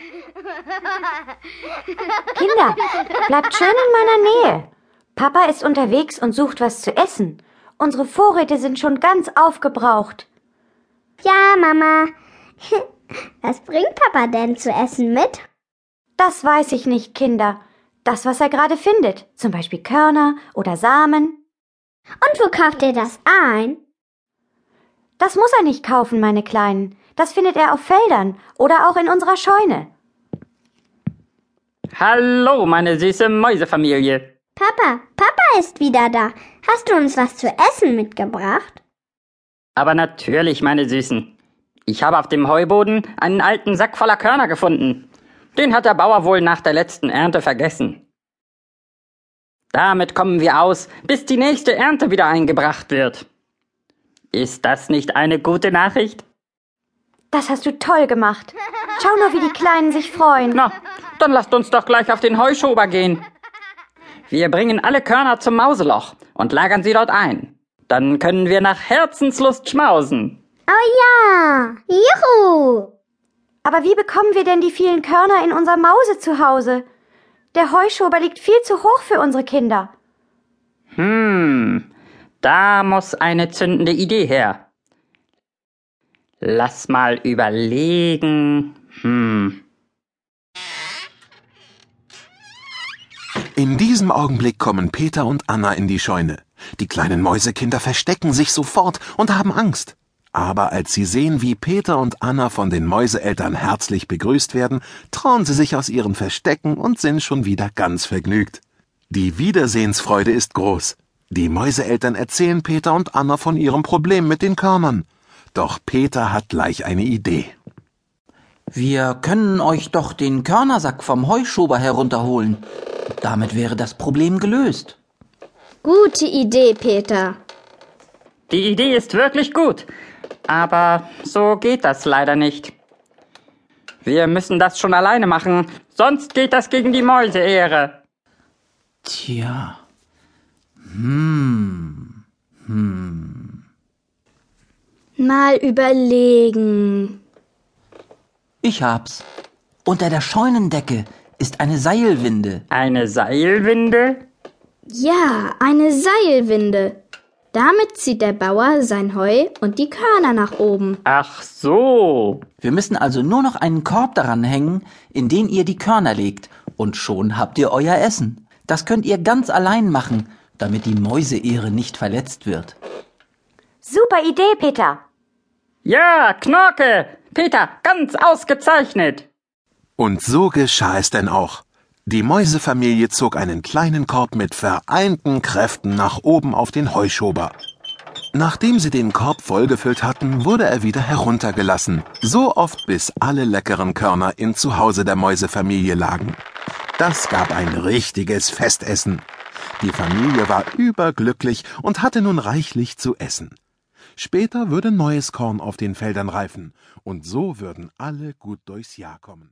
Kinder, bleibt schön in meiner Nähe. Papa ist unterwegs und sucht was zu essen. Unsere Vorräte sind schon ganz aufgebraucht. Ja, Mama. Was bringt Papa denn zu essen mit? Das weiß ich nicht, Kinder. Das, was er gerade findet, zum Beispiel Körner oder Samen. Und wo kauft er das ein? Das muss er nicht kaufen, meine Kleinen. Das findet er auf Feldern oder auch in unserer Scheune. Hallo, meine süße Mäusefamilie. Papa, Papa ist wieder da. Hast du uns was zu essen mitgebracht? Aber natürlich, meine Süßen. Ich habe auf dem Heuboden einen alten Sack voller Körner gefunden. Den hat der Bauer wohl nach der letzten Ernte vergessen. Damit kommen wir aus, bis die nächste Ernte wieder eingebracht wird. Ist das nicht eine gute Nachricht? Das hast du toll gemacht. Schau nur, wie die Kleinen sich freuen. Na, dann lasst uns doch gleich auf den Heuschober gehen. Wir bringen alle Körner zum Mauseloch und lagern sie dort ein. Dann können wir nach Herzenslust schmausen. Oh ja! Juhu! Aber wie bekommen wir denn die vielen Körner in unser Mause zu Hause? Der Heuschober liegt viel zu hoch für unsere Kinder. Hm, da muss eine zündende Idee her. Lass mal überlegen. Hm. In diesem Augenblick kommen Peter und Anna in die Scheune. Die kleinen Mäusekinder verstecken sich sofort und haben Angst. Aber als sie sehen, wie Peter und Anna von den Mäuseeltern herzlich begrüßt werden, trauen sie sich aus ihren Verstecken und sind schon wieder ganz vergnügt. Die Wiedersehensfreude ist groß. Die Mäuseeltern erzählen Peter und Anna von ihrem Problem mit den Körnern. Doch Peter hat gleich eine Idee. Wir können euch doch den Körnersack vom Heuschober herunterholen. Damit wäre das Problem gelöst. Gute Idee, Peter. Die Idee ist wirklich gut. Aber so geht das leider nicht. Wir müssen das schon alleine machen, sonst geht das gegen die Mäuseehre. Tja. Hm. Hm. Mal überlegen. Ich hab's. Unter der Scheunendecke ist eine Seilwinde. Eine Seilwinde? Ja, eine Seilwinde. Damit zieht der Bauer sein Heu und die Körner nach oben. Ach so. Wir müssen also nur noch einen Korb daran hängen, in den ihr die Körner legt, und schon habt ihr euer Essen. Das könnt ihr ganz allein machen, damit die Mäuseehre nicht verletzt wird. Super Idee, Peter. Ja, Knorke. Peter, ganz ausgezeichnet. Und so geschah es denn auch. Die Mäusefamilie zog einen kleinen Korb mit vereinten Kräften nach oben auf den Heuschober. Nachdem sie den Korb vollgefüllt hatten, wurde er wieder heruntergelassen, so oft bis alle leckeren Körner im Zuhause der Mäusefamilie lagen. Das gab ein richtiges Festessen. Die Familie war überglücklich und hatte nun reichlich zu essen. Später würde neues Korn auf den Feldern reifen, und so würden alle gut durchs Jahr kommen.